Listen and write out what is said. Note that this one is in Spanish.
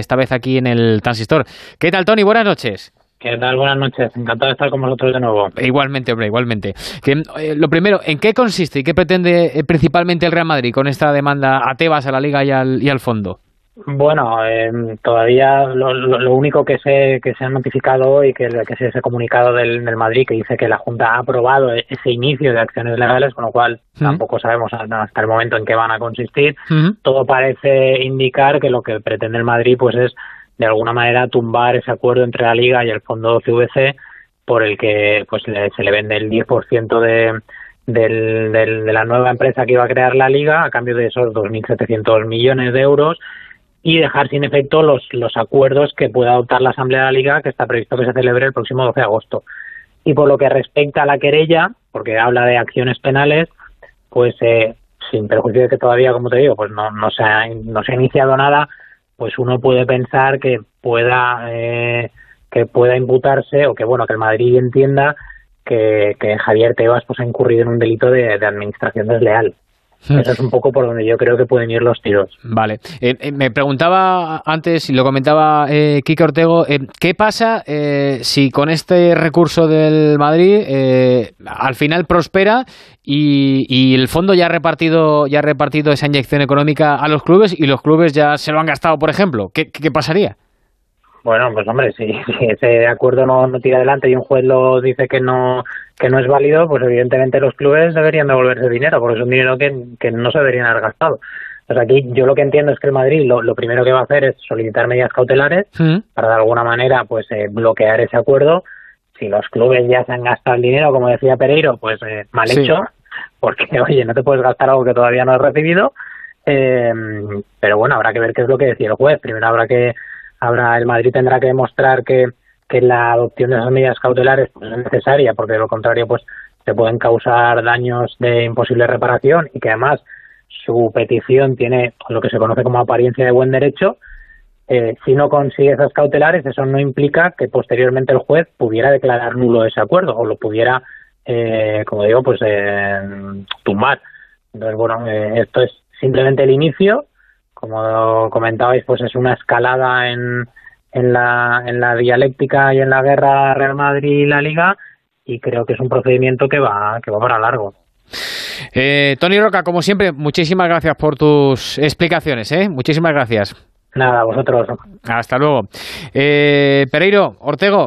esta vez aquí en el Transistor. ¿Qué tal, Tony? Buenas noches. ¿Qué tal? Buenas noches. Encantado de estar con vosotros de nuevo. Igualmente, hombre, igualmente. Eh, lo primero, ¿en qué consiste y qué pretende eh, principalmente el Real Madrid con esta demanda a Tebas, a la Liga y al, y al fondo? Bueno, eh, todavía lo, único que se, que se ha notificado hoy, que, que se ha comunicado del, Madrid, que dice que la Junta ha aprobado ese inicio de acciones legales, con lo cual tampoco sabemos hasta el momento en qué van a consistir. Todo parece indicar que lo que pretende el Madrid pues es de alguna manera tumbar ese acuerdo entre la Liga y el fondo CVC por el que pues se le vende el 10% de, del, de la nueva empresa que iba a crear la Liga a cambio de esos 2.700 millones de euros y dejar sin efecto los, los acuerdos que pueda adoptar la Asamblea de la Liga que está previsto que se celebre el próximo 12 de agosto. Y por lo que respecta a la querella, porque habla de acciones penales, pues eh, sin perjuicio de que todavía, como te digo, pues no, no, se, ha, no se ha iniciado nada, pues uno puede pensar que pueda eh, que pueda imputarse o que bueno que el Madrid entienda que, que Javier Tebas pues ha incurrido en un delito de, administración desleal. Hmm. Eso es un poco por donde yo creo que pueden ir los tiros. Vale. Eh, eh, me preguntaba antes, y lo comentaba eh, Kike Ortego, ¿qué pasa si con este recurso del Madrid al final prospera y, el fondo ya ha repartido ya ha repartido esa inyección económica a los clubes y los clubes ya se lo han gastado, por ejemplo. ¿Qué, pasaría? Bueno, pues hombre, si, ese acuerdo no, no, tira adelante y un juez lo dice que no que no es válido, pues evidentemente los clubes deberían devolverse dinero, porque es un dinero que, que no se deberían haber gastado. Pues aquí yo lo que entiendo es que el Madrid lo, lo primero que va a hacer es solicitar medidas cautelares mm. para de alguna manera pues eh, bloquear ese acuerdo. Si los clubes ya se han gastado el dinero, como decía Pereiro, pues eh, mal hecho, porque, oye, no te puedes gastar algo que todavía no has recibido. Eh, pero bueno, habrá que ver qué es lo que decía el juez. Primero habrá que, habrá, el Madrid tendrá que demostrar que, que la adopción de esas medidas cautelares pues, es necesaria, porque de lo contrario, pues se pueden causar daños de imposible reparación y que además su petición tiene lo que se conoce como apariencia de buen derecho. Eh, si no consigue esas cautelares, eso no implica que posteriormente el juez pudiera declarar nulo ese acuerdo o lo pudiera eh, como digo, pues eh, tumbar. Entonces, bueno, eh, esto es simplemente el inicio. Como comentabais, pues es una escalada en, en, la, en la dialéctica y en la guerra Real Madrid y la Liga y creo que es un procedimiento que va, que va para largo. Eh, Tony Roca, como siempre, muchísimas gracias por tus explicaciones. ¿eh? Muchísimas gracias. Nada, vosotros. Hasta luego. Eh, Pereiro, Ortego,